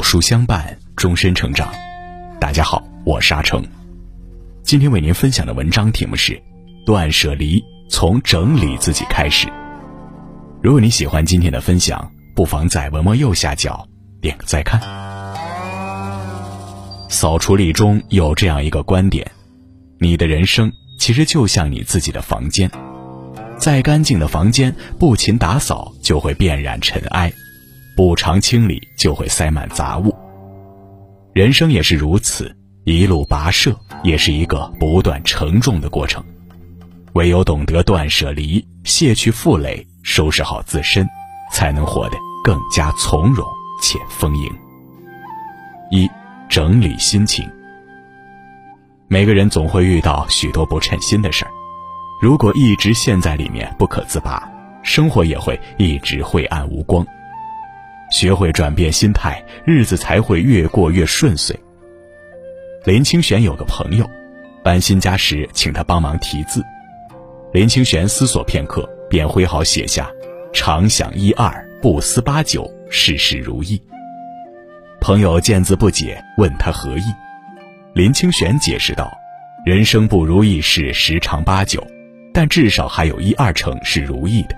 有书相伴，终身成长。大家好，我是阿成。今天为您分享的文章题目是《断舍离：从整理自己开始》。如果你喜欢今天的分享，不妨在文末右下角点个再看。扫除力中有这样一个观点：你的人生其实就像你自己的房间，再干净的房间，不勤打扫就会遍染尘埃。不常清理，就会塞满杂物。人生也是如此，一路跋涉也是一个不断承重的过程。唯有懂得断舍离，卸去负累，收拾好自身，才能活得更加从容且丰盈。一、整理心情。每个人总会遇到许多不称心的事儿，如果一直陷在里面不可自拔，生活也会一直晦暗无光。学会转变心态，日子才会越过越顺遂。林清玄有个朋友，搬新家时请他帮忙题字，林清玄思索片刻，便挥毫写下：“常想一二，不思八九，事事如意。”朋友见字不解，问他何意。林清玄解释道：“人生不如意事十常八九，但至少还有一二成是如意的。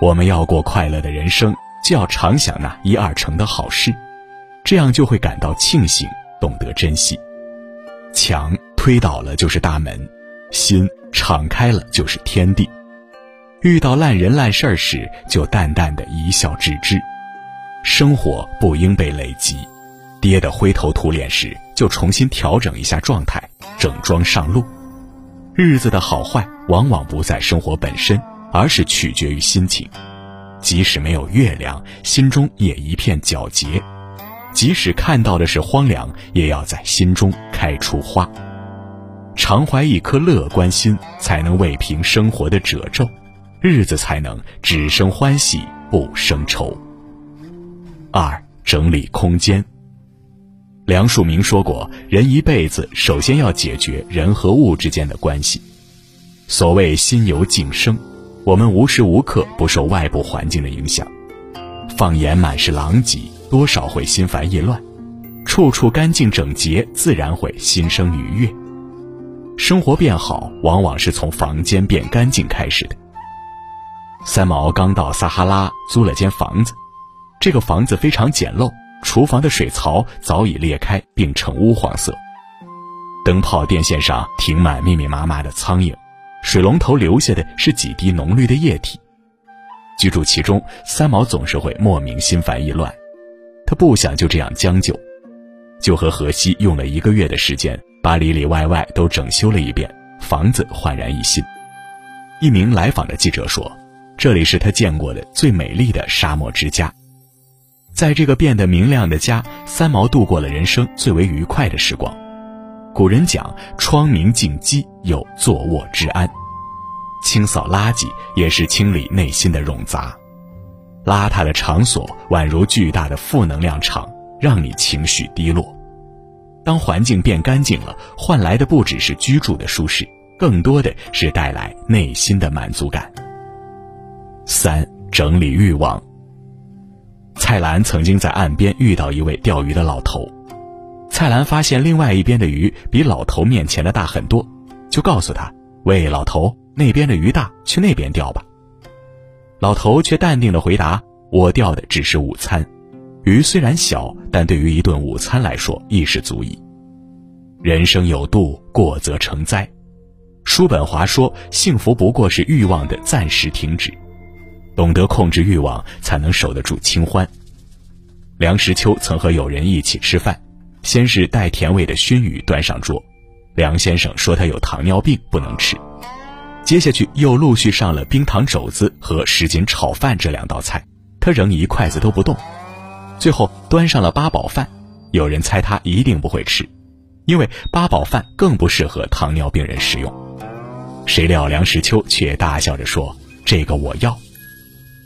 我们要过快乐的人生。”就要常想那一二成的好事，这样就会感到庆幸，懂得珍惜。墙推倒了就是大门，心敞开了就是天地。遇到烂人烂事儿时，就淡淡的一笑置之。生活不应被累积，跌得灰头土脸时，就重新调整一下状态，整装上路。日子的好坏，往往不在生活本身，而是取决于心情。即使没有月亮，心中也一片皎洁；即使看到的是荒凉，也要在心中开出花。常怀一颗乐观心，才能慰平生活的褶皱，日子才能只生欢喜不生愁。二、整理空间。梁漱溟说过：“人一辈子，首先要解决人和物之间的关系。所谓心有景生。”我们无时无刻不受外部环境的影响，放眼满是狼藉，多少会心烦意乱；处处干净整洁，自然会心生愉悦。生活变好，往往是从房间变干净开始的。三毛刚到撒哈拉，租了间房子，这个房子非常简陋，厨房的水槽早已裂开并呈乌黄色，灯泡电线上停满密密麻麻的苍蝇。水龙头留下的是几滴浓绿的液体。居住其中，三毛总是会莫名心烦意乱。他不想就这样将就，就和荷西用了一个月的时间，把里里外外都整修了一遍，房子焕然一新。一名来访的记者说：“这里是他见过的最美丽的沙漠之家。”在这个变得明亮的家，三毛度过了人生最为愉快的时光。古人讲“窗明镜几，有坐卧之安”，清扫垃圾也是清理内心的冗杂。邋遢的场所宛如巨大的负能量场，让你情绪低落。当环境变干净了，换来的不只是居住的舒适，更多的是带来内心的满足感。三、整理欲望。蔡澜曾经在岸边遇到一位钓鱼的老头。蔡澜发现另外一边的鱼比老头面前的大很多，就告诉他：“喂，老头，那边的鱼大，去那边钓吧。”老头却淡定地回答：“我钓的只是午餐，鱼虽然小，但对于一顿午餐来说亦是足矣。”人生有度，过则成灾。叔本华说：“幸福不过是欲望的暂时停止，懂得控制欲望，才能守得住清欢。”梁实秋曾和友人一起吃饭。先是带甜味的熏鱼端上桌，梁先生说他有糖尿病不能吃。接下去又陆续上了冰糖肘子和什锦炒饭这两道菜，他仍一筷子都不动。最后端上了八宝饭，有人猜他一定不会吃，因为八宝饭更不适合糖尿病人食用。谁料梁实秋却大笑着说：“这个我要。”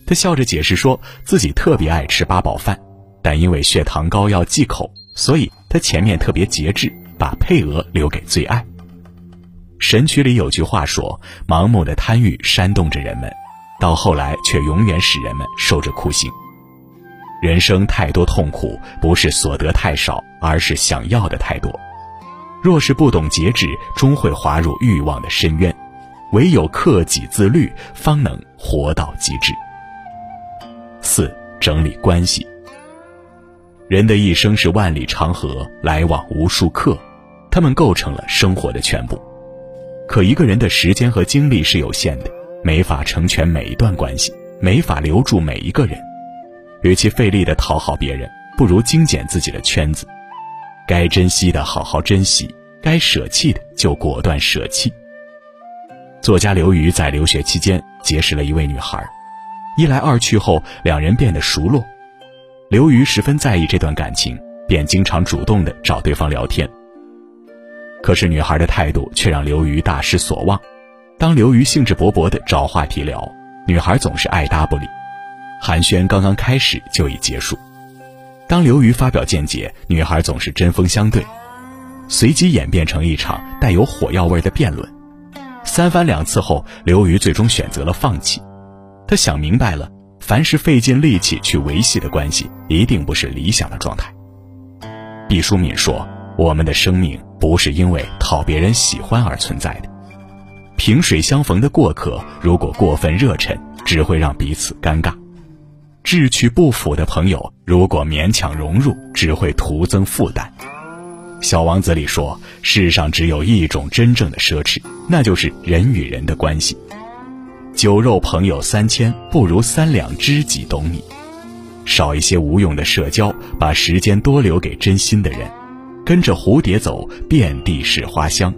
他笑着解释说自己特别爱吃八宝饭，但因为血糖高要忌口。所以他前面特别节制，把配额留给最爱。神曲里有句话说：“盲目的贪欲煽动着人们，到后来却永远使人们受着酷刑。”人生太多痛苦，不是所得太少，而是想要的太多。若是不懂节制，终会滑入欲望的深渊。唯有克己自律，方能活到极致。四、整理关系。人的一生是万里长河，来往无数客，他们构成了生活的全部。可一个人的时间和精力是有限的，没法成全每一段关系，没法留住每一个人。与其费力的讨好别人，不如精简自己的圈子。该珍惜的好好珍惜，该舍弃的就果断舍弃。作家刘瑜在留学期间结识了一位女孩，一来二去后，两人变得熟络。刘瑜十分在意这段感情，便经常主动的找对方聊天。可是女孩的态度却让刘瑜大失所望。当刘瑜兴致勃勃的找话题聊，女孩总是爱答不理，寒暄刚刚开始就已结束。当刘瑜发表见解，女孩总是针锋相对，随即演变成一场带有火药味的辩论。三番两次后，刘瑜最终选择了放弃。他想明白了。凡是费尽力气去维系的关系，一定不是理想的状态。毕淑敏说：“我们的生命不是因为讨别人喜欢而存在的。萍水相逢的过客，如果过分热忱，只会让彼此尴尬；志趣不符的朋友，如果勉强融入，只会徒增负担。”《小王子》里说：“世上只有一种真正的奢侈，那就是人与人的关系。”酒肉朋友三千，不如三两知己懂你。少一些无用的社交，把时间多留给真心的人。跟着蝴蝶走，遍地是花香。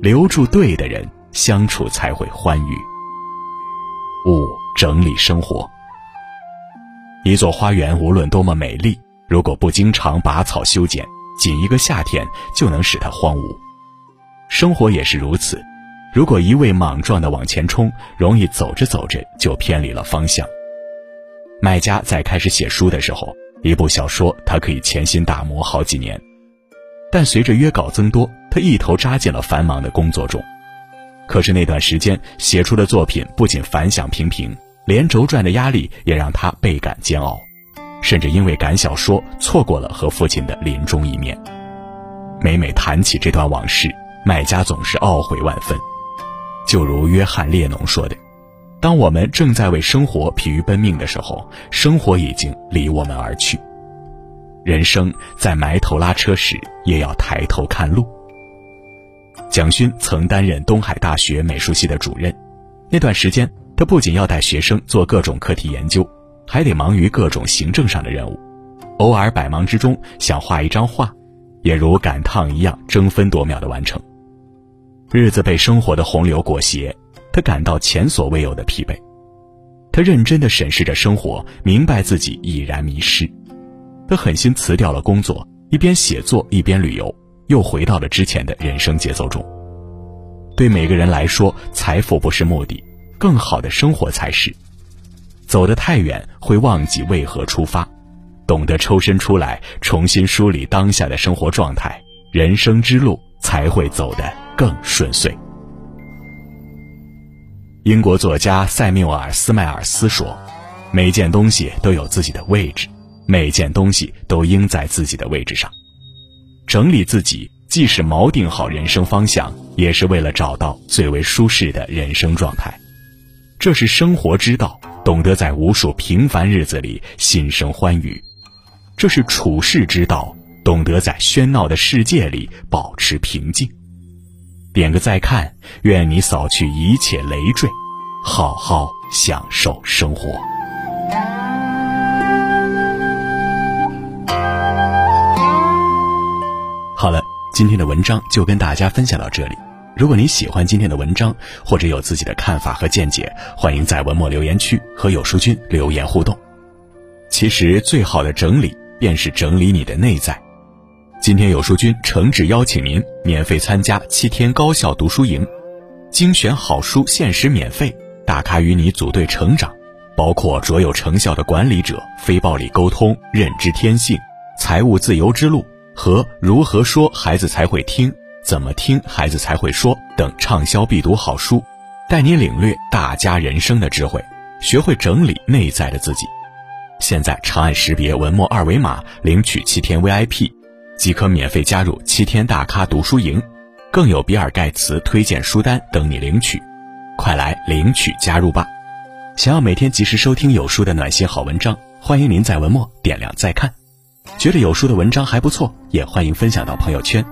留住对的人，相处才会欢愉。五、整理生活。一座花园无论多么美丽，如果不经常拔草修剪，仅一个夏天就能使它荒芜。生活也是如此。如果一味莽撞地往前冲，容易走着走着就偏离了方向。麦家在开始写书的时候，一部小说他可以潜心打磨好几年，但随着约稿增多，他一头扎进了繁忙的工作中。可是那段时间写出的作品不仅反响平平，连轴转的压力也让他倍感煎熬，甚至因为赶小说错过了和父亲的临终一面。每每谈起这段往事，麦家总是懊悔万分。就如约翰列侬说的：“当我们正在为生活疲于奔命的时候，生活已经离我们而去。人生在埋头拉车时，也要抬头看路。”蒋勋曾担任东海大学美术系的主任，那段时间，他不仅要带学生做各种课题研究，还得忙于各种行政上的任务。偶尔百忙之中想画一张画，也如赶趟一样争分夺秒的完成。日子被生活的洪流裹挟，他感到前所未有的疲惫。他认真地审视着生活，明白自己已然迷失。他狠心辞掉了工作，一边写作一边旅游，又回到了之前的人生节奏中。对每个人来说，财富不是目的，更好的生活才是。走得太远，会忘记为何出发。懂得抽身出来，重新梳理当下的生活状态，人生之路才会走得。更顺遂。英国作家塞缪尔·斯迈尔斯说：“每件东西都有自己的位置，每件东西都应在自己的位置上。整理自己，既是锚定好人生方向，也是为了找到最为舒适的人生状态。这是生活之道，懂得在无数平凡日子里心生欢愉；这是处世之道，懂得在喧闹的世界里保持平静。”点个再看，愿你扫去一切累赘，好好享受生活。好了，今天的文章就跟大家分享到这里。如果你喜欢今天的文章，或者有自己的看法和见解，欢迎在文末留言区和有书君留言互动。其实，最好的整理便是整理你的内在。今天有书君诚挚邀请您免费参加七天高效读书营，精选好书限时免费，大咖与你组队成长，包括卓有成效的管理者、非暴力沟通、认知天性、财务自由之路和如何说孩子才会听、怎么听孩子才会说等畅销必读好书，带你领略大家人生的智慧，学会整理内在的自己。现在长按识别文末二维码领取七天 VIP，即可免费加入七天大咖读书营，更有比尔盖茨推荐书单等你领取，快来领取加入吧！想要每天及时收听有书的暖心好文章，欢迎您在文末点亮再看。觉得有书的文章还不错，也欢迎分享到朋友圈，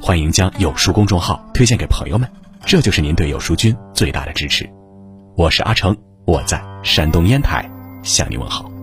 欢迎将有书公众号推荐给朋友们，这就是您对有书君最大的支持。我是阿成，我在山东烟台向你问好。